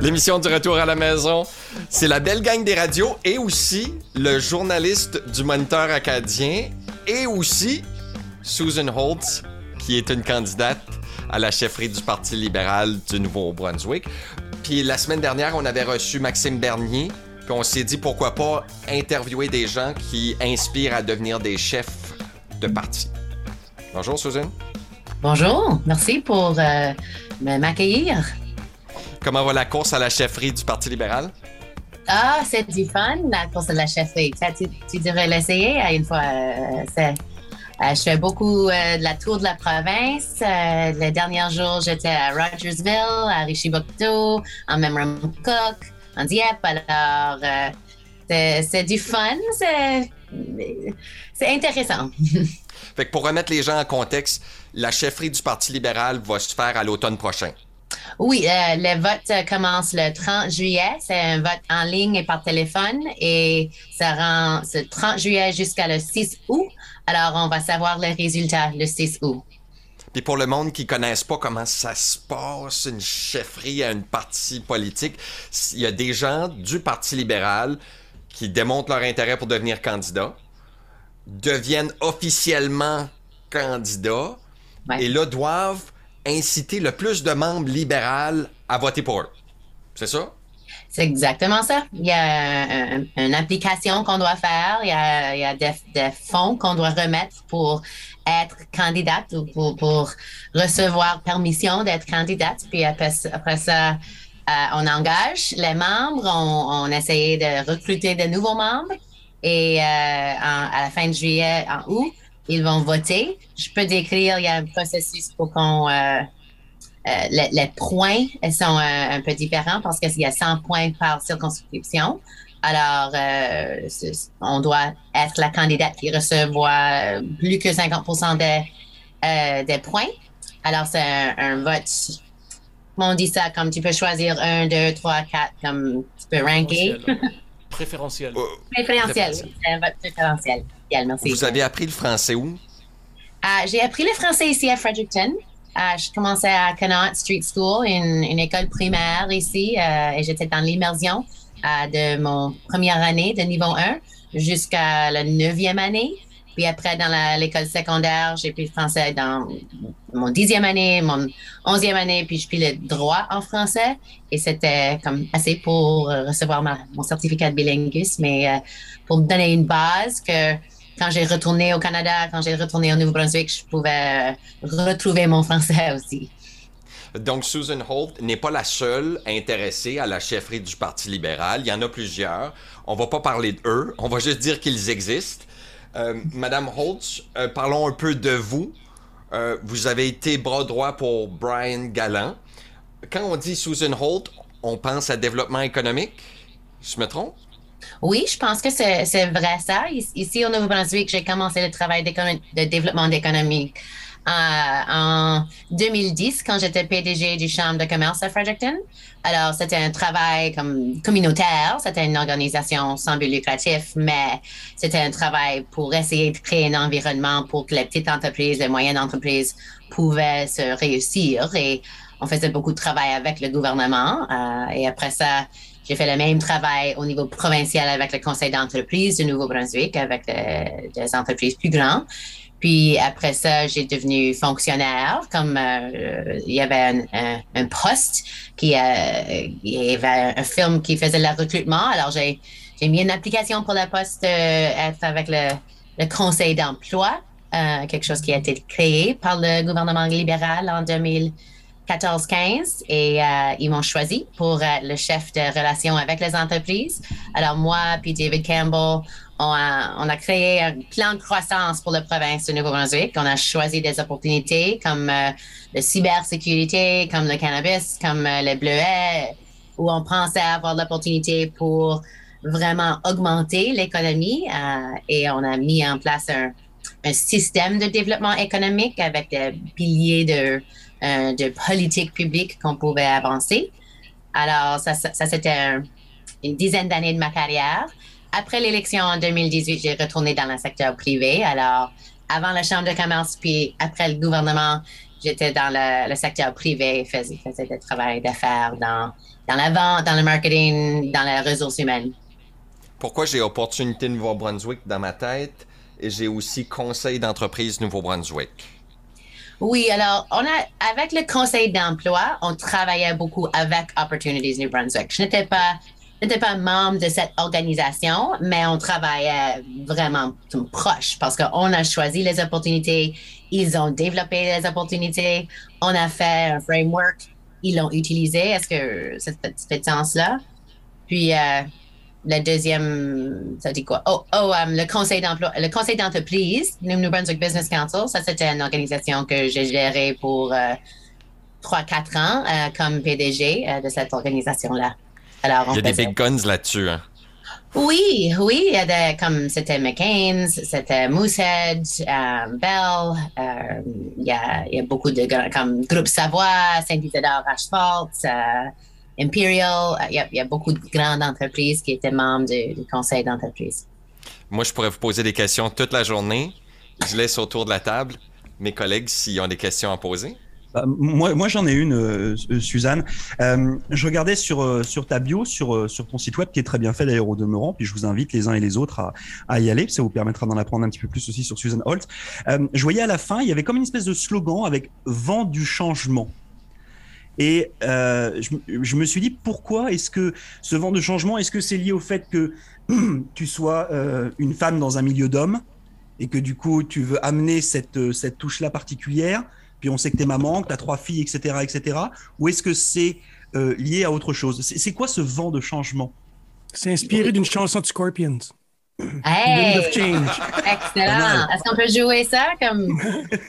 L'émission du retour à la maison, c'est la belle gang des radios et aussi le journaliste du Moniteur acadien et aussi Susan Holtz, qui est une candidate à la chefferie du Parti libéral du Nouveau-Brunswick. Puis la semaine dernière, on avait reçu Maxime Bernier, puis on s'est dit pourquoi pas interviewer des gens qui inspirent à devenir des chefs de parti. Bonjour Susan. Bonjour, merci pour euh, m'accueillir. Comment va la course à la chefferie du Parti libéral? Ah, c'est du fun, la course à la chefferie. tu, tu, devrais l'essayer une fois. Euh, euh, je fais beaucoup euh, de la tour de la province. les derniers jours, j'étais à Rogersville, à Richibocto, en Memramcook, en Dieppe. Alors, c'est du fun, c'est intéressant. fait que pour remettre les gens en contexte, la chefferie du Parti libéral va se faire à l'automne prochain. Oui, euh, le vote euh, commence le 30 juillet. C'est un vote en ligne et par téléphone et ça rend ce 30 juillet jusqu'à le 6 août. Alors, on va savoir les résultats le 6 août. Puis pour le monde qui ne connaisse pas comment ça se passe, une chefferie à une partie politique, il y a des gens du Parti libéral qui démontrent leur intérêt pour devenir candidat, deviennent officiellement candidats, et là doivent inciter le plus de membres libéraux à voter pour eux. C'est ça? C'est exactement ça. Il y a une application qu'on doit faire, il y a, des, fonds qu'on doit remettre pour être candidate ou pour, recevoir permission d'être candidate. Puis après, ça, euh, on engage les membres, on, on essaye de recruter de nouveaux membres. Et euh, à la fin de juillet, en août, ils vont voter. Je peux décrire, il y a un processus pour qu'on... Euh, euh, les, points sont euh, un peu différents parce qu'il y a 100 points par circonscription. Alors, on doit être la candidate qui recevra plus que 50 des, des points. Alors, c'est un, vote on dit ça comme tu peux choisir un, deux, trois, quatre, comme tu peux ranker. Préférentiel. préférentiel. C'est un vote préférentiel. Vous avez appris le français où? Euh, j'ai appris le français ici à Fredericton. Euh, je commençais à Connaught Street School, une, une école primaire ici, euh, et j'étais dans l'immersion de mon première année de niveau 1 jusqu'à la neuvième année. Puis après, dans l'école secondaire, j'ai pris le français dans mon dixième année, mon onzième année, puis je pris le droit en français. Et c'était comme assez pour recevoir mon certificat de bilinguisme, mais pour me donner une base que quand j'ai retourné au Canada, quand j'ai retourné au Nouveau-Brunswick, je pouvais retrouver mon français aussi. Donc, Susan Holt n'est pas la seule intéressée à la chefferie du Parti libéral. Il y en a plusieurs. On va pas parler d'eux. On va juste dire qu'ils existent. Euh, Madame Holt, euh, parlons un peu de vous. Euh, vous avez été bras droit pour Brian Gallant. Quand on dit Susan Holt, on pense à développement économique? Je me trompe? Oui, je pense que c'est vrai ça. Ici, au Nouveau-Brunswick, j'ai commencé le travail de, développement d'économie euh, en 2010 quand j'étais PDG du Chambre de commerce à Fredericton. Alors, c'était un travail comme communautaire, c'était une organisation sans but lucratif, mais c'était un travail pour essayer de créer un environnement pour que les petites entreprises, les moyennes entreprises pouvaient se réussir. Et on faisait beaucoup de travail avec le gouvernement. Euh, et après ça, j'ai fait le même travail au niveau provincial avec le conseil d'entreprise du Nouveau-Brunswick, avec euh, des entreprises plus grandes. Puis après ça, j'ai devenu fonctionnaire, comme euh, il y avait un, poste, qui, euh, il y avait un film qui faisait le recrutement. Alors j'ai mis une application pour le poste être avec le, le conseil d'emploi, quelque chose qui a été créé par le gouvernement libéral en 2000. 14-15 et euh, ils m'ont choisi pour être le chef de relations avec les entreprises. Alors moi puis David Campbell, on a, créé un plan de croissance pour la province de Nouveau-Brunswick. On a choisi des opportunités comme euh, la cybersécurité, comme le cannabis, comme euh, les bleuets, où on pensait avoir l'opportunité pour vraiment augmenter l'économie et on a mis en place un, système de développement économique avec des piliers de euh, de politique publique qu'on pouvait avancer. Alors, ça, ça, c'était une dizaine d'années de ma carrière. Après l'élection en 2018, j'ai retourné dans le secteur privé. Alors, avant la Chambre de commerce, puis après le gouvernement j'étais dans le, secteur privé, faisais, faisais du travail d'affaires dans, dans la vente, dans le marketing, dans les ressources humaines. Pourquoi j'ai opportunité Nouveau-Brunswick dans ma tête et j'ai aussi conseil d'entreprise Nouveau-Brunswick? Oui, alors, on a, avec le conseil d'emploi, on travaillait beaucoup avec Opportunities New Brunswick. Je n'étais pas, n'étais pas membre de cette organisation, mais on travaillait vraiment proche parce qu'on a choisi les opportunités, ils ont développé les opportunités, on a fait un framework, ils l'ont utilisé. Est-ce que ça fait sens-là? Puis, euh, le deuxième, ça dit quoi? Oh, oh um, le conseil d'emploi, le conseil d'entreprise, New Brunswick Business Council, ça c'était une organisation que j'ai gérée pour euh, trois, 4 ans euh, comme PDG euh, de cette organisation-là. Alors, il y a des big guns là-dessus. Hein? Oui, oui, il y a des, comme c'était McCain's, c'était Moosehead, Bell, il y, a, il, y a, beaucoup de comme Groupe Savoie, Saint-Isidore, Asphalt, Imperial, il y, a, beaucoup de grandes entreprises qui étaient membres du, conseil d'entreprise. Moi, je pourrais vous poser des questions toute la journée. Je laisse autour de la table mes collègues s'ils ont des questions à poser. Bah, moi, j'en ai une, euh, euh, Suzanne. Euh, je regardais sur, sur ta bio, sur, sur ton site web, qui est très bien fait d'ailleurs au demeurant, puis je vous invite les uns et les autres à, y aller, ça vous permettra d'en apprendre un petit peu plus aussi sur Suzanne Holt. je voyais à la fin, il y avait comme une espèce de slogan avec Vent du changement. Et euh, je, me suis dit, pourquoi est-ce que ce vent de changement, est-ce que c'est lié au fait que tu sois euh, une femme dans un milieu d'hommes et que du coup, tu veux amener cette, euh, cette touche-là particulière? Puis on sait que tu es maman, que tu as trois filles, etc. etc. Ou est-ce que c'est lié à autre chose? C'est quoi ce vent de changement? C'est inspiré d'une chanson de Scorpions. Hey! of change. Excellent. Est-ce qu'on peut jouer ça comme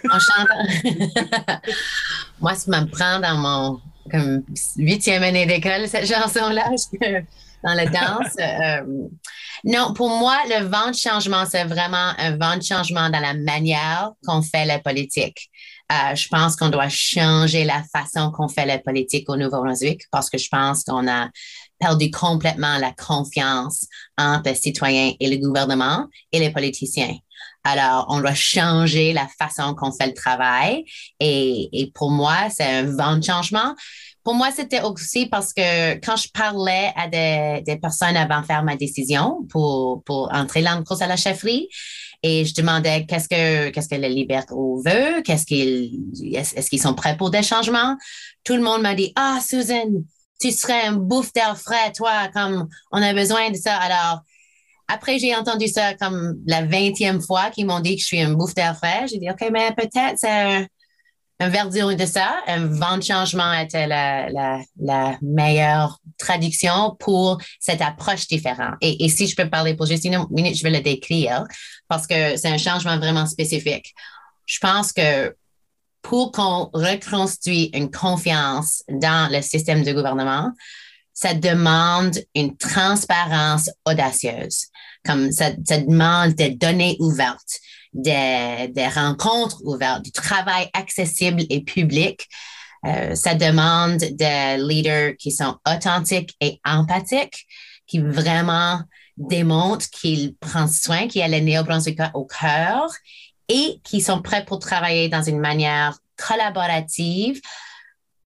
en chantant? Moi, ça me prend dans mon comme huitième année d'école, cette chanson-là, dans la danse. Euh, non, pour moi, le vent de changement, c'est vraiment un vent de changement dans la manière qu'on fait la politique. Euh, je pense qu'on doit changer la façon qu'on fait la politique au Nouveau-Brunswick parce que je pense qu'on a perdu complètement la confiance entre les citoyens et le gouvernement et les politiciens. Alors, on doit changer la façon qu'on fait le travail. Et, pour moi, c'est un vent de changement. Pour moi, c'était aussi parce que quand je parlais à des, personnes avant de faire ma décision pour, pour entrer dans le à la chefferie, et je demandais qu'est-ce que qu'est-ce que le libéraux veut, qu'est-ce qu'ils est-ce qu'ils sont prêts pour des changements? Tout le monde m'a dit ah Susan, tu serais un bouffe d'air frais, toi, comme on a besoin de ça. Alors après j'ai entendu ça comme la vingtième fois qu'ils m'ont dit que je suis un bouffe d'air frais. J'ai dit ok mais peut-être c'est un verdure de ça. Un vent de changement était la, meilleure traduction pour cette approche différente. Et, si je peux parler pour juste une minute, je vais le décrire parce que c'est un changement vraiment spécifique. Je pense que pour qu'on reconstruise une confiance dans le système de gouvernement, ça demande une transparence audacieuse, comme ça demande des données ouvertes des, rencontres ouvertes, du travail accessible et public. Euh, ça demande des leaders qui sont authentiques et empathiques, qui vraiment démontrent qu'ils prennent soin, qu'il y a les néo au cœur et qui sont prêts pour travailler dans une manière collaborative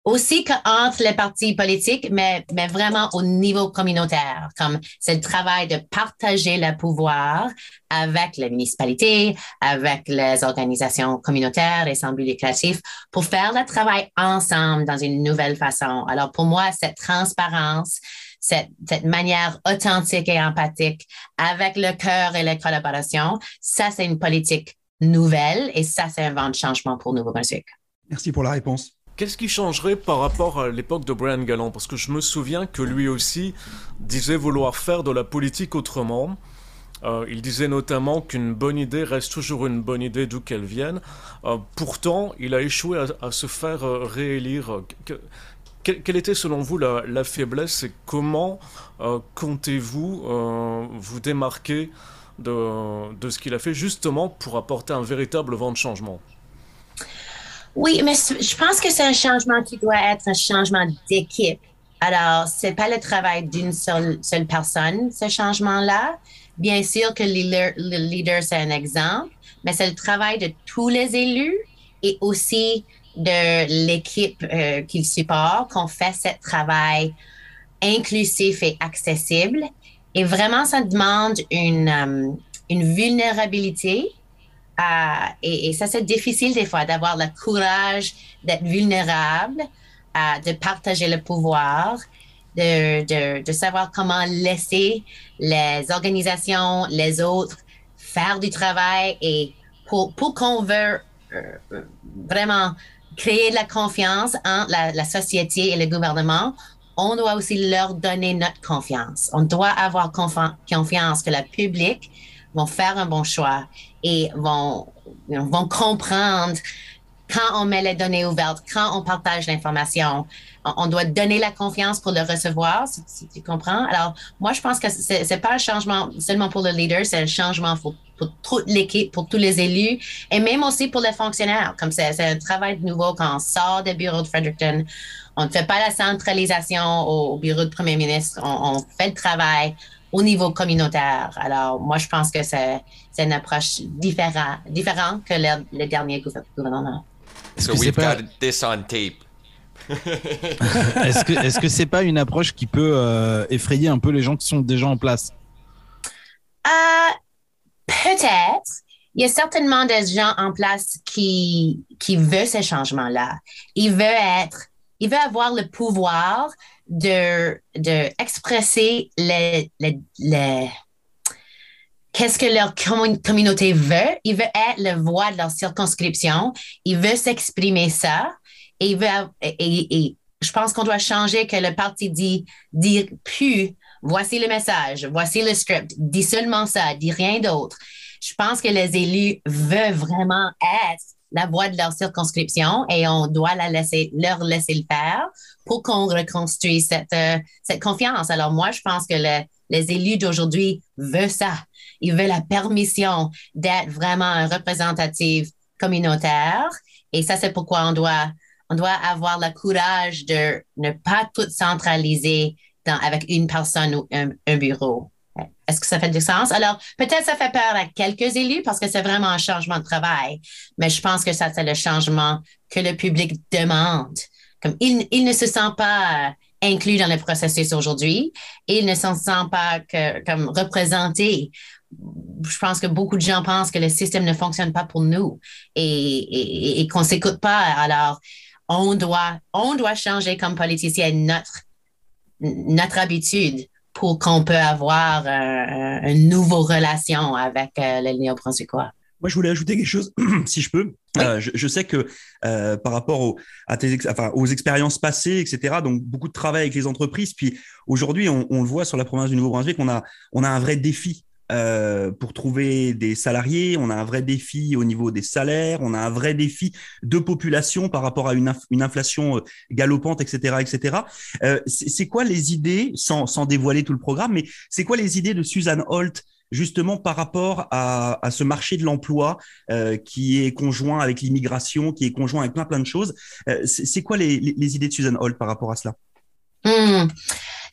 aussi qu'entre les partis politiques, mais, mais vraiment au niveau communautaire, comme c'est le travail de partager le pouvoir avec les municipalités, avec les organisations communautaires, les assemblées législatives, pour faire le travail ensemble dans une nouvelle façon. Alors pour moi, cette transparence, cette, cette manière authentique et empathique avec le cœur et la collaboration, ça c'est une politique nouvelle et ça c'est un vent de changement pour Nouveau-Brunswick. Merci pour la réponse. Qu'est-ce qui changerait par rapport à l'époque de Brian Gallant Parce que je me souviens que lui aussi disait vouloir faire de la politique autrement. Euh, il disait notamment qu'une bonne idée reste toujours une bonne idée d'où qu'elle vienne. Euh, pourtant, il a échoué à, se faire euh, réélire. quelle était selon vous la, faiblesse et comment comptez-vous vous démarquer de, de ce qu'il a fait justement pour apporter un véritable vent de changement? Oui, mais je pense que c'est un changement qui doit être un changement d'équipe. Alors, c'est pas le travail d'une seule, seule personne, ce changement-là. Bien sûr que le leader, c'est un exemple, mais c'est le travail de tous les élus et aussi de l'équipe euh, qu'il supporte qu'on fait ce travail inclusif et accessible. Et vraiment, ça demande une, euh, une vulnérabilité. Euh, et, ça, c'est difficile des fois d'avoir le courage d'être vulnérable, euh, de partager le pouvoir, de, de, savoir comment laisser les organisations, les autres faire du travail et pour, pour qu'on veut euh, vraiment créer de la confiance entre la, la, société et le gouvernement, on doit aussi leur donner notre confiance. On doit avoir confiance que le public vont faire un bon choix et vont, vont comprendre quand on met les données ouvertes, quand on partage l'information, on, doit donner la confiance pour le recevoir, si, tu comprends. Alors, moi, je pense que c'est n'est pas un changement seulement pour le leader, c'est un changement pour, pour toute l'équipe, pour tous les élus et même aussi pour les fonctionnaires. Comme c'est un travail nouveau quand on sort des bureaux de Fredericton. On ne fait pas la centralisation au, bureau de premier ministre. On, fait le travail au niveau communautaire. Alors, moi, je pense que c'est une approche différente, différente que le, le dernier gouvernement. So we've pas... got this on tape? est-ce que est-ce que c'est pas une approche qui peut euh, effrayer un peu les gens qui sont déjà en place? Euh, Peut-être. Il y a certainement des gens en place qui qui veulent ces changements-là. Ils veulent être, ils veulent avoir le pouvoir de de qu'est-ce que leur communauté veut. Ils veulent être le voix de leur circonscription. Ils veulent s'exprimer ça. Et, veut, et, je pense qu'on doit changer que le parti dit, dit plus, voici le message, voici le script, dis seulement ça, dis rien d'autre. Je pense que les élus veulent vraiment être la voix de leur circonscription et on doit la laisser, leur laisser le faire pour qu'on reconstruise cette, euh, cette confiance. Alors moi, je pense que le, les élus d'aujourd'hui veulent ça. Ils veulent la permission d'être vraiment un représentatif communautaire. Et ça, c'est pourquoi on doit, on doit avoir le courage de ne pas tout centraliser dans, avec une personne ou un, bureau. Est-ce que ça fait du sens? Alors, peut-être ça fait peur à quelques élus parce que c'est vraiment un changement de travail, mais je pense que ça, c'est le changement que le public demande. Comme il, il ne se sent pas inclus dans le processus aujourd'hui. Ils ne s'en sentent pas que, comme représentés. Je pense que beaucoup de gens pensent que le système ne fonctionne pas pour nous et, et, et qu'on s'écoute pas. Alors, on doit, on doit changer comme politicien notre, notre habitude pour qu'on peut avoir une nouvelle relation avec euh, le néo-brunswickois. Moi, je voulais ajouter quelque chose, si je peux. Euh, je, sais que euh, par rapport à tes enfin, aux expériences passées, etc., donc beaucoup de travail avec les entreprises. Puis aujourd'hui, on, le voit sur la province du Nouveau-Brunswick, on a, on a un vrai défi euh, pour trouver des salariés, on a un vrai défi au niveau des salaires, on a un vrai défi de population par rapport à une, inflation galopante, etc., etc. c'est quoi les idées, sans, sans dévoiler tout le programme, mais c'est quoi les idées de Suzanne Holt justement par rapport à, ce marché de l'emploi euh, qui est conjoint avec l'immigration, qui est conjoint avec plein plein de choses? Euh, c'est quoi les, idées de Susan Holt par rapport à cela? Hmm.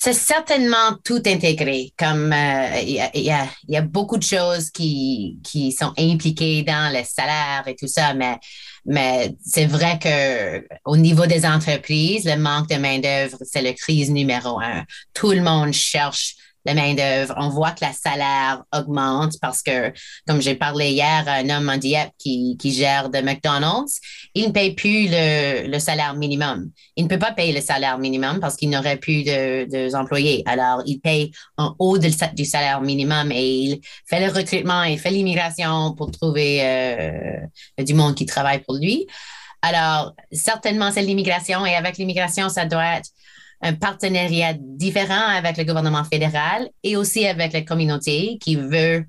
C'est certainement tout intégré. Comme euh, il y, a, beaucoup de choses qui, sont impliquées dans les salaires et tout ça, mais mais c'est vrai que au niveau des entreprises, le manque de main d'œuvre, c'est la crise numéro un. Tout le monde cherche la main-d'œuvre. On voit que la salaire augmente parce que, comme j'ai parlé hier un homme en Dieppe qui, qui gère de McDonald's, il ne paye plus le, le, salaire minimum. Il ne peut pas payer le salaire minimum parce qu'il n'aurait plus de, de, employés. Alors, il paye en haut de, du salaire minimum et il fait le recrutement, il fait l'immigration pour trouver euh, du monde qui travaille pour lui. Alors, certainement, c'est l'immigration et avec l'immigration, ça doit être un partenariat différent avec le gouvernement fédéral et aussi avec la communauté qui veut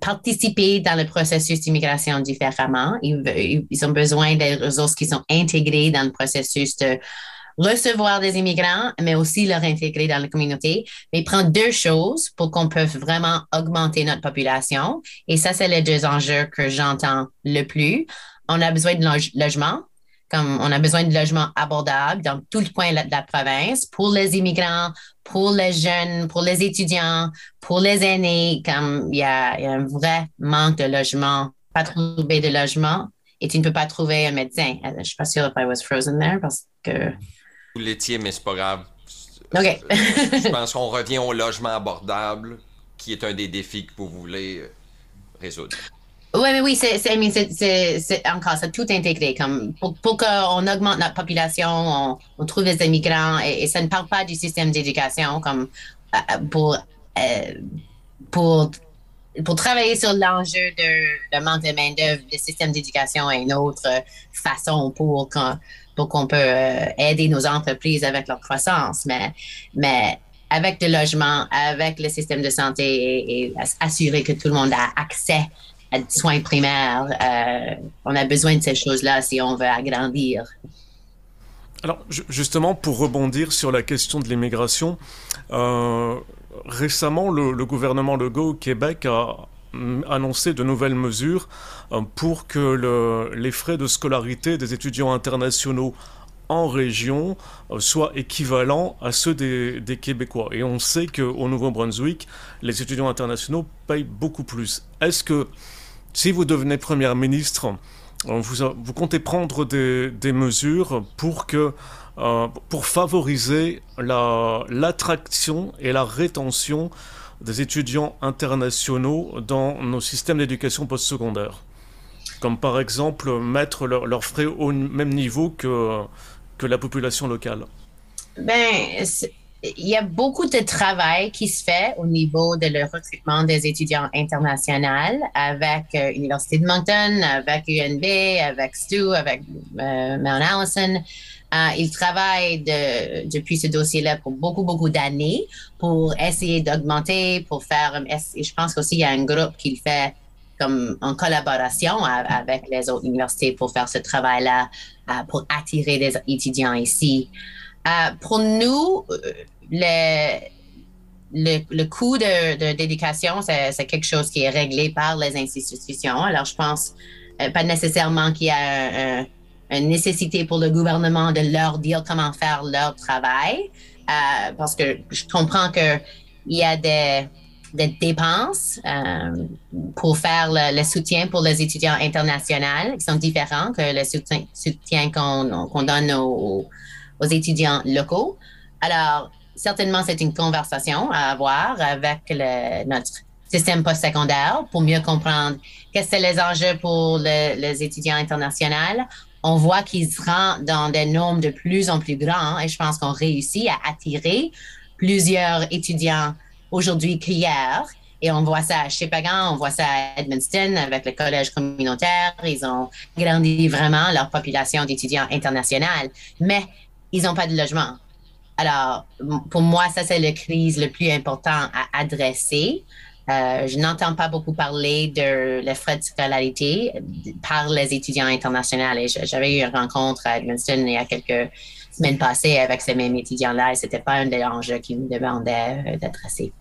participer dans le processus d'immigration différemment. Ils, ont besoin des ressources qui sont intégrées dans le processus de recevoir des immigrants, mais aussi leur intégrer dans la communauté. Mais il prend deux choses pour qu'on puisse vraiment augmenter notre population. Et ça, c'est les deux enjeux que j'entends le plus. On a besoin de logement comme on a besoin de logements abordables dans tout le coin de la province pour les immigrants, pour les jeunes, pour les étudiants, pour les aînés, comme il y a, un vrai manque de logements, pas trouvé de logements. et tu ne peux pas trouver un médecin. Euh, Je ne suis pas sûre if I was frozen there parce que. Vous l'étiez, mais c'est pas grave. OK. Je pense qu'on revient au logement abordable, qui est un des défis que vous voulez euh, résoudre. Oui, mais oui, c'est, encore ça, tout intégré. Comme pour, pour qu'on augmente notre population, on, on trouve des immigrants et, ça ne parle pas du système d'éducation comme euh, pour, euh, pour, pour travailler sur l'enjeu de, de manque de main-d'œuvre, le système d'éducation est une autre façon pour qu'on, pour qu'on peut euh, aider nos entreprises avec leur croissance. Mais, mais avec le logement, avec le système de santé et, et ass- assurer que tout le monde a accès soins primaires, euh, on a besoin de ces choses-là si on veut agrandir. Alors, ju- justement, pour rebondir sur la question de l'immigration, euh, récemment, le, gouvernement Legault au Québec a annoncé de nouvelles mesures euh, pour que le- les frais de scolarité des étudiants internationaux en région soient équivalents à ceux des, des Québécois. Et on sait qu'au Nouveau-Brunswick, les étudiants internationaux payent beaucoup plus. Est-ce que si vous devenez première ministre, euh, vous, a- vous comptez prendre des, mesures pour que euh, pour favoriser la- l'attraction et la rétention des étudiants internationaux dans nos systèmes d'éducation postsecondaire. Comme par exemple mettre leur- leurs frais au même niveau que, que la population locale. Ben, il y a beaucoup de travail qui se fait au niveau de le recrutement des étudiants internationaux avec euh, l'Université de Moncton, avec UNB, avec STU, avec euh, Mount Allison. Euh, ils travaillent de- depuis ce dossier-là pour beaucoup, beaucoup d'années pour essayer d'augmenter, pour faire. Et je pense qu'aussi il y a un groupe qui le fait comme en collaboration avec les autres universités pour faire ce travail-là, euh, pour attirer des étudiants ici. Euh, pour nous, euh, le, le, coût de, de- d'éducation, c'est, quelque chose qui est réglé par les institutions. Alors, je pense euh, pas nécessairement qu'il y a un- un- une nécessité pour le gouvernement de leur dire comment faire leur travail, parce que je comprends qu'il y a des, des dépenses pour faire le, soutien pour les étudiants internationaux qui sont différents que le soutien, soutien qu'on, qu'on donne aux, aux étudiants locaux. Alors, certainement, c'est une conversation à avoir avec notre système postsecondaire pour mieux comprendre quels sont les enjeux pour le- les étudiants internationaux. On voit qu'ils se dans des nombres de plus en plus grands et je pense qu'on réussit à attirer plusieurs étudiants aujourd'hui qu'hier. Et on voit ça à Shippagan, on voit ça à Edmundston avec le collège communautaire. Ils ont grandi vraiment leur population d'étudiants internationaux. Mais ils n'ont pas de logement. Alors, pour moi, ça, c'est la crise le plus important à adresser. Euh, je n'entends pas beaucoup parler de les frais de scolarité par les étudiants internationaux. Et j'avais eu une rencontre à Edmundston il y a quelques semaines passées avec ces mêmes étudiants-là et c'était pas un des enjeux qui me demandait euh, d'adresser.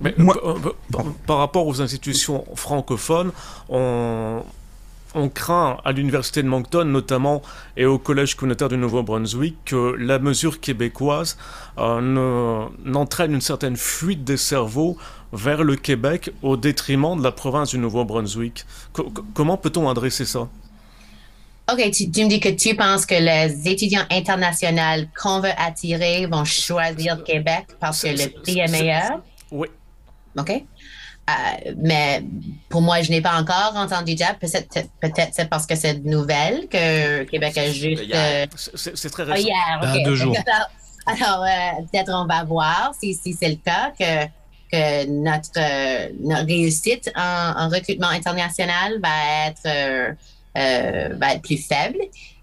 Mais Moi- par- par, par rapport aux institutions francophones, on, on craint à l'université de Moncton notamment et au collège communautaire du Nouveau-Brunswick que la mesure québécoise euh, ne- n'entraîne une certaine fuite des cerveaux vers le Québec au détriment de la province du Nouveau-Brunswick. Co- co- comment peut-on adresser ça? OK, tu, tu me dis que tu penses que les étudiants internationaux qu'on veut attirer vont choisir Québec parce que le prix est meilleur? Oui. OK? Euh, mais pour moi, je n'ai pas encore entendu dire. Peut-être, peut-être c'est parce que c'est nouvelle que Québec a juste. hier. euh, C'est- très récent. hier, Ah, OK. deux jours. Alors, alors, euh, peut-être on va voir si, si c'est le cas que, que notre, euh, notre réussite en, en recrutement international va être, euh, euh, va être plus faible.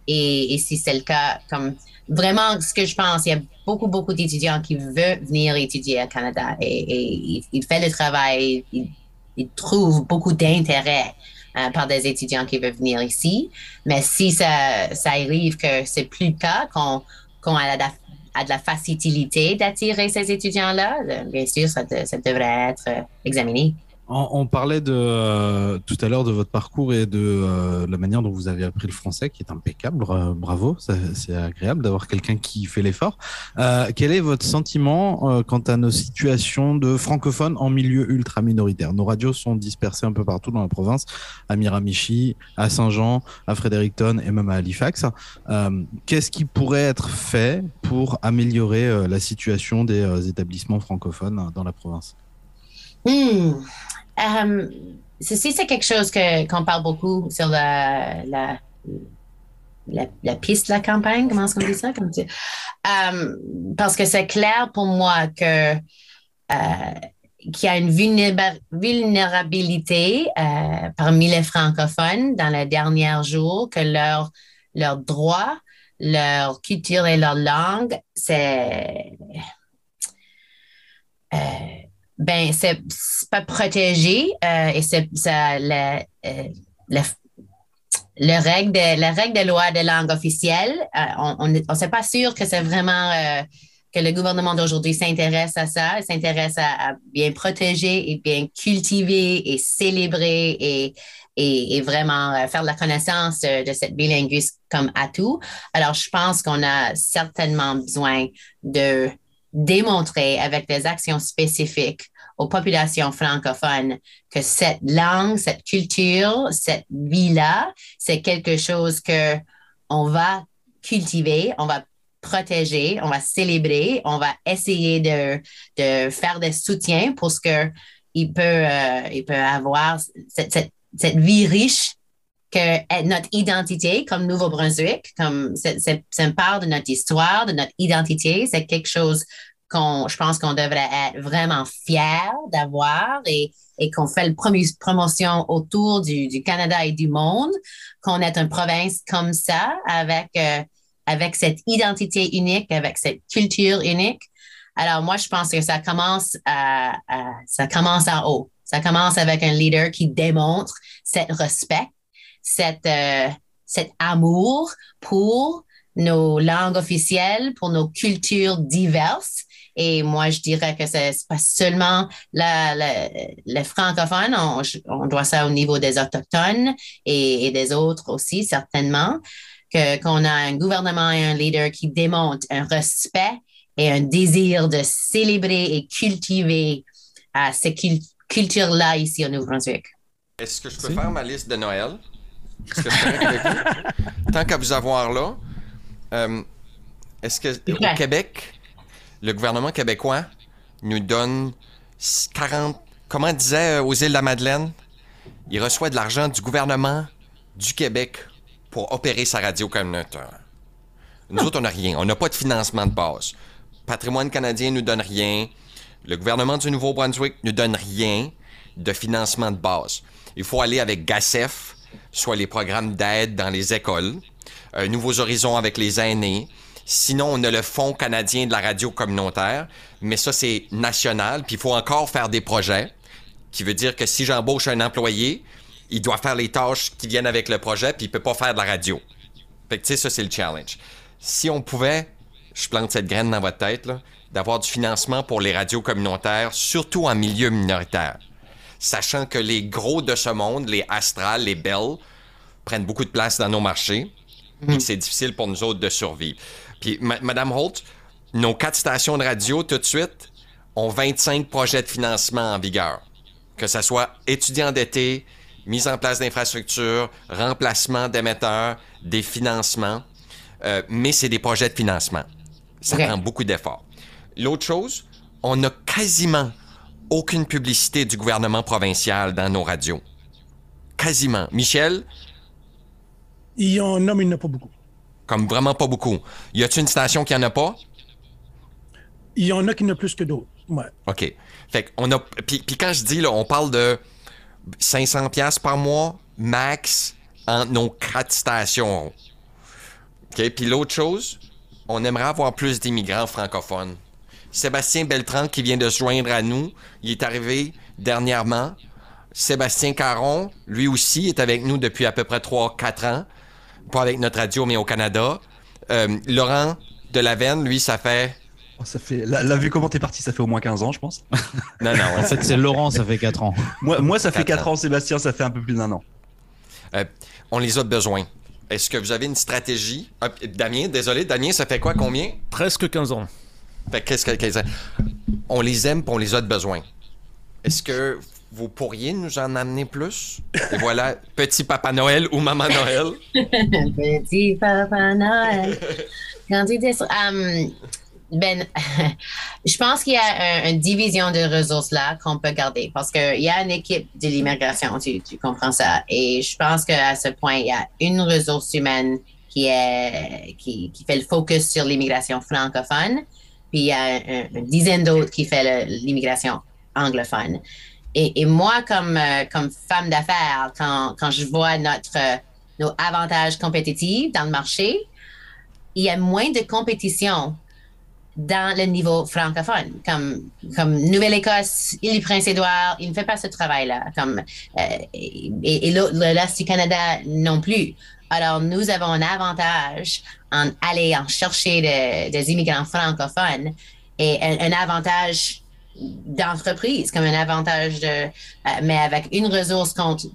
Et, et si c'est le cas, comme vraiment, ce que je pense, il y a beaucoup, beaucoup d'étudiants qui veulent venir étudier au Canada et, et il, fait le travail, il, il trouve beaucoup d'intérêt euh, par des étudiants qui veulent venir ici. Mais si ça, ça arrive que c'est plus cas, qu'on qu'on a, de la facilité d'attirer ces étudiants-là, bien sûr, ça devrait être euh, examiné. On, parlait de euh, tout à l'heure de votre parcours et de euh, la manière dont vous avez appris le français, qui est impeccable. bravo, c'est agréable d'avoir quelqu'un qui fait l'effort. Euh, quel est votre sentiment quant à nos situations de francophones en milieu ultra minoritaire Nos radios sont dispersées un peu partout dans la province, à Miramichi, à Saint-Jean, à Fredericton et même à Halifax. Qu'est-ce qui pourrait être fait pour améliorer la situation des établissements francophones dans la province? Hmm. Euh, ceci, c'est quelque chose qu'on parle beaucoup sur la, la, la, piste de la campagne. Comment est-ce qu'on dit ça? Euh, parce que c'est clair pour moi que euh, qu'il y a une vulnérabilité parmi les francophones dans les derniers jours, que leurs leur droits, leur culture et leur langue, c'est ben c'est pas protégé euh, et c'est ça le, euh, le, le, règle de la règle de loi de langue officielle euh, on on c'est pas sûr que c'est vraiment euh, que le gouvernement d'aujourd'hui s'intéresse à ça s'intéresse à, bien protéger et bien cultiver et célébrer et et, vraiment faire la connaissance de cette bilinguisme comme atout. Alors je pense qu'on a certainement besoin de démontrer avec des actions spécifiques aux populations francophones que cette langue, cette culture, cette vie-là, c'est quelque chose que on va cultiver, on va protéger, on va célébrer, on va essayer de, faire des soutiens pour ce que il peut, euh, peut avoir cette vie riche que notre identité comme Nouveau-Brunswick, comme c'est une part de notre histoire, de notre identité, c'est quelque chose qu'on, je pense qu'on devrait être vraiment fiers d'avoir et, et qu'on fait le premier promotion autour du, du, Canada et du monde, qu'on est une province comme ça avec, euh, avec cette identité unique, avec cette culture unique. Alors moi, je pense que ça commence à, ça commence en haut. Ça commence avec un leader qui démontre cet respect cet, euh, cet amour pour nos langues officielles, pour nos cultures diverses. Et moi, je dirais que c'est pas seulement la, les francophones, on, doit ça au niveau des autochtones et, des autres aussi, certainement, que, qu'on a un gouvernement et un leader qui démontre un respect et un désir de célébrer et cultiver euh, ces cultures-là ici au Nouveau-Brunswick. Est-ce que je peux faire ma liste de Noël? Tant qu'à vous avoir là, euh, est-ce que au Québec, le gouvernement québécois nous donne 40, comment disait euh, aux îles de la Madeleine, il reçoit de l'argent du gouvernement du Québec pour opérer sa radio communautaire. Nous autres, on n'a rien. On n'a pas de financement de base. Patrimoine canadien nous donne rien. Le gouvernement du Nouveau-Brunswick nous donne rien de financement de base. Il faut aller avec GACEF, soit les programmes d'aide dans les écoles, euh, Nouveaux Horizons avec les aînés. Sinon, on a le Fonds canadien de la radio communautaire, mais ça, c'est national, puis il faut encore faire des projets, qui veut dire que si j'embauche un employé, il doit faire les tâches qui viennent avec le projet, puis il peut pas faire de la radio. Fait que, tu sais, ça, c'est le challenge. Si on pouvait, je plante cette graine dans votre tête, d'avoir du financement pour les radios communautaires, surtout en milieu minoritaire sachant que les gros de ce monde, les Astral, les Bell, prennent beaucoup de place dans nos marchés et mm. c'est difficile pour nous autres de survivre. Puis, Madame Holt, nos quatre stations de radio, tout de suite, ont 25 projets de financement en vigueur. Que ce soit étudiants d'été, mise en place d'infrastructures, remplacement d'émetteurs, des financements, euh, mais c'est des projets de financement. Ça prend beaucoup d'efforts. L'autre chose, on a quasiment aucune publicité du gouvernement provincial dans nos radios. Quasiment. Michel? Il y en a, mais il n'y en a pas beaucoup. Comme vraiment pas beaucoup. Y a-t-il une station qui en a pas? Il y en a qui en a plus que d'autres. Ouais. OK. Fait on a. Puis, quand je dis, là, on parle de 500$ pièces par mois, max, en nos quatre stations. OK. Puis l'autre chose, on aimerait avoir plus d'immigrants francophones. Sébastien Beltran qui vient de se joindre à nous. Il est arrivé dernièrement. Sébastien Caron, lui aussi, est avec nous depuis à peu près 3-4 ans. Pas avec notre radio, mais au Canada. Euh, Laurent Delavenne, lui, ça fait Oh, ça fait, là, vu comment t'es parti, ça fait au moins 15 ans, je pense. Non, non, En fait, c'est Laurent, ça fait 4 ans. Moi, moi ça fait Quatre 4 ans, Sébastien, ça fait un peu plus d'un an. Euh, on les a besoin. Est-ce que vous avez une stratégie? Ah, Damien, désolé, Damien, ça fait quoi, combien? Presque 15 ans. Qu'est-ce que, que- on les aime, puis on les a de besoin. Est-ce que vous pourriez nous en amener plus? Et voilà, petit Papa Noël ou Maman Noël. Petit Papa Noël. Hum, ben, je pense qu'il y a un- une division de ressources là qu'on peut garder parce qu'il y a une équipe de l'immigration, tu, comprends ça. Et je pense qu'à ce point, il y a une ressource humaine qui, est, qui fait le focus sur l'immigration francophone, puis il y a un- une dizaine d'autres qui le- l'immigration anglophone. Et, moi, comme, euh, comme femme d'affaires, quand, je vois notre, euh, nos avantages compétitifs dans le marché, il y a moins de compétition dans le niveau francophone. Comme, Nouvelle-Écosse, Île-du-Prince-Édouard, il ne fait pas ce travail-là. Comme, euh, et et du Canada non plus. Alors, nous avons un avantage en en chercher de- des immigrants francophones et un, avantage d'entreprise, comme un avantage de, euh, mais avec une ressource contre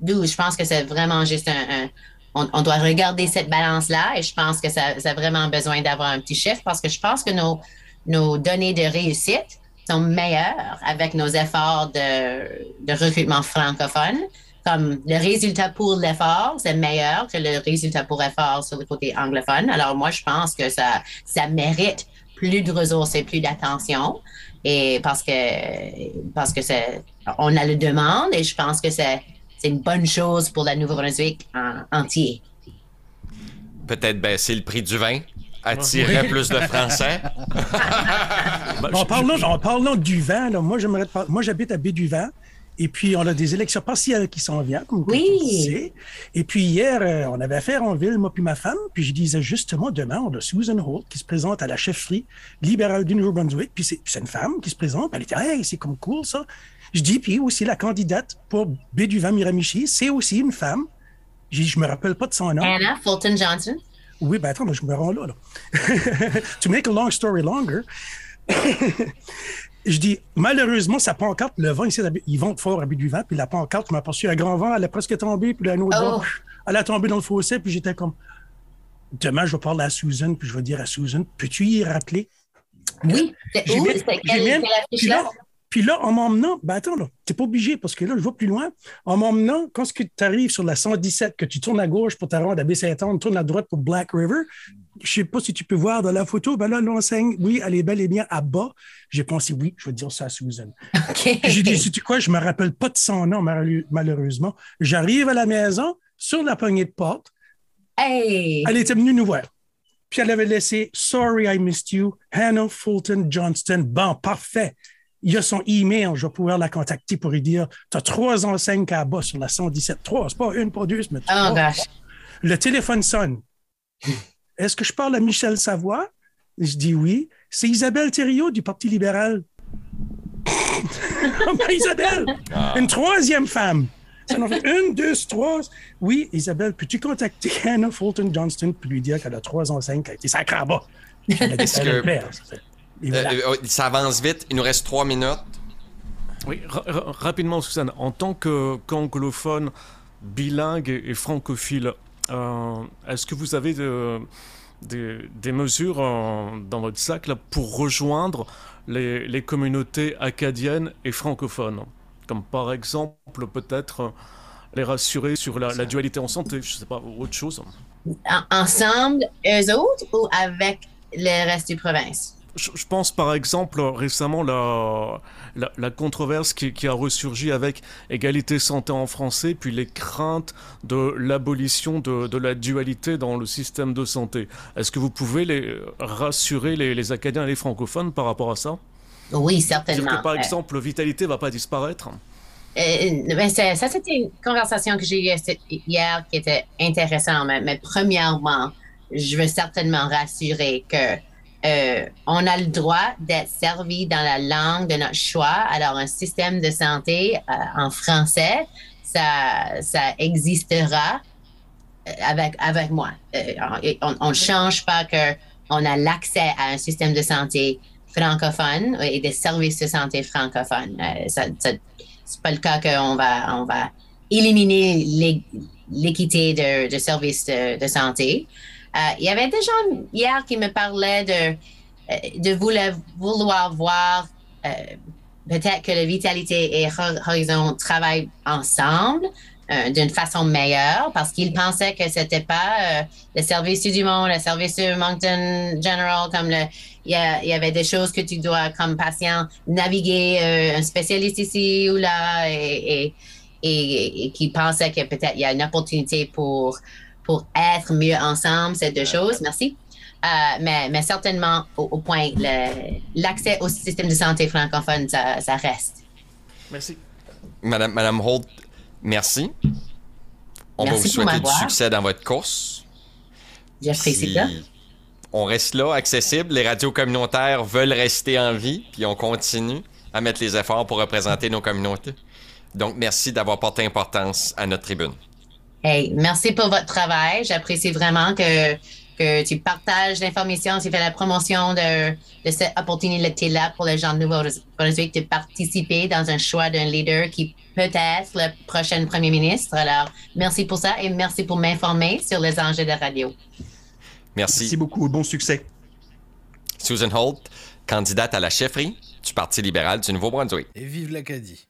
12. Je pense que c'est vraiment juste un, on, doit regarder cette balance-là et je pense que ça, a vraiment besoin d'avoir un petit chiffre parce que je pense que nos, nos données de réussite sont meilleures avec nos efforts de recrutement francophone. Comme le résultat pour l'effort, c'est meilleur que le résultat pour effort sur le côté anglophone. Alors moi, je pense que ça, ça mérite plus de ressources et plus d'attention. Et parce que, parce que c'est, on a le demande et je pense que c'est, c'est une bonne chose pour la Nouveau-Brunswick en entier. Peut-être baisser le prix du vin, attirer plus de Français. En je- parlant, en parlant du vent, là, moi, j'aimerais moi, j'habite à Baie-du-Vent. Et puis, on a des élections partielles qui s'en viennent, comme Oui. sais. Et puis, hier, euh, on avait affaire en ville, moi puis ma femme. Puis, je disais justement, demain, on a Susan Holt qui se présente à la chefferie libérale du Nouveau-Brunswick. Puis, c'est puis c'est une femme qui se présente. Elle était, hey, c'est comme cool, ça. Je dis, puis aussi, la candidate pour Baie-du-Vent-Miramichi, c'est aussi une femme. Dit, je me rappelle pas de son nom. Anna Fulton Johnson. Oui, ben attends, je me rends là. là. to make a long story longer, je dis, malheureusement, sa pancarte, le vent, ici, ils vont fort à bout du vent, puis la pancarte m'a aperçu un grand vent, elle a presque tombé, puis un autre Oh. elle a tombé dans le fossé, puis j'étais comme, demain, je vais parler à Susan, puis je vais dire à Susan, peux-tu y rappeler? Oui. C'est J'ai C'était j'ai quelle, Puis affiche-là? là, puis là, en m'emmenant, ben attends, là, t'es pas obligé, parce que là, je vais plus loin. En m'emmenant, quand tu arrives sur la 117, que tu tournes à gauche pour te rendre à Baie-Saint-Anne, tournes à droite pour Black River, je sais pas si tu peux voir dans la photo, ben là, l'enseigne, oui, elle est bel et bien à bas. J'ai pensé, oui, je vais dire ça à Susan. OK. Puis J'ai dit, sais-tu quoi, je me rappelle pas de son nom, malheur- malheureusement. J'arrive à la maison, sur la poignée de porte, Hey! elle était venue nous voir. Puis elle avait laissé Sorry I missed you, Hannah Fulton Johnston. Bon, parfait. Il y a son email, je vais pouvoir la contacter pour lui dire Tu as trois enseignes à bas sur la 117. Trois, c'est pas une, pas deux, mais trois. Oh gosh. Le téléphone sonne. Est-ce que je parle à Michel Savoie? Je dis oui. C'est Isabelle Thériault du Parti libéral. Isabelle! Une troisième femme. Ça en fait une, deux, trois. Oui, Isabelle, peux-tu contacter Hannah Fulton Johnston pour lui dire qu'elle a trois enseignes qui a été sacrée à bas? Est-ce que- Et voilà. Euh, euh, ça avance vite, il nous reste trois minutes. Oui, ra- ra- rapidement, Suzanne, en tant que- qu'anglophone, bilingue et, et francophile, euh, est-ce que vous avez de- des, des mesures euh, dans votre sac là, pour rejoindre les, les communautés acadiennes et francophones? Comme par exemple, peut-être les rassurer sur la, la dualité en santé, je sais pas, ou autre chose. En- ensemble, eux autres ou avec le reste du province? Je, pense par exemple récemment la, la, la controverse qui, qui a ressurgi avec égalité santé en français, puis les craintes de l'abolition de, de la dualité dans le système de santé. Est-ce que vous pouvez les, rassurer les, les Acadiens et les francophones par rapport à ça? Oui, certainement. que par Euh, exemple, vitalité va pas disparaître? Euh, ben, ça, c'était une conversation que j'ai eue cette- hier qui était intéressante. Mais, mais premièrement, je veux certainement rassurer que euh, on a le droit d'être servi dans la langue de notre choix. Alors, un système de santé euh, en français, ça, ça existera euh, avec, avec moi. On- ne change pas que on a l'accès à un système de santé francophone et des services de santé francophones. Ça, ça c'est pas le cas qu'on va, on va éliminer l'équité de, services de santé. Euh, il y avait des gens hier qui me parlaient de, euh, de vouloir, vouloir voir euh, peut-être que la vitalité et Horizon travaillent ensemble d'une façon meilleure parce qu'ils pensaient que c'était pas le service du monde, le service du Moncton General, comme le, il y, avait des choses que tu dois, comme patient, naviguer un spécialiste ici ou là et, et, et, et qui pensaient que peut-être il y a une opportunité pour, pour être mieux ensemble, ces deux choses. Merci. Euh, mais, mais, certainement, au, au point, l'accès au système de santé francophone, ça, ça, reste. Merci. Madame, Madame Holt, merci. On merci va vous souhaiter du succès dans votre course. J'apprécie ça. On reste là, accessible. Les radios communautaires veulent rester en vie, puis on continue à mettre les efforts pour représenter nos communautés. Donc, merci d'avoir porté importance à notre tribune. Hey, merci pour votre travail. J'apprécie vraiment que que tu partages l'information, tu fais la promotion de, de cette opportunité-là pour les gens de Nouveau-Brunswick de participer dans un choix d'un leader qui peut être le prochain premier ministre. Alors, merci pour ça et merci pour m'informer sur les enjeux de radio. Merci. Merci beaucoup. Bon succès. Susan Holt, candidate à la chefferie du Parti libéral du Nouveau-Brunswick. Et vive l'Acadie.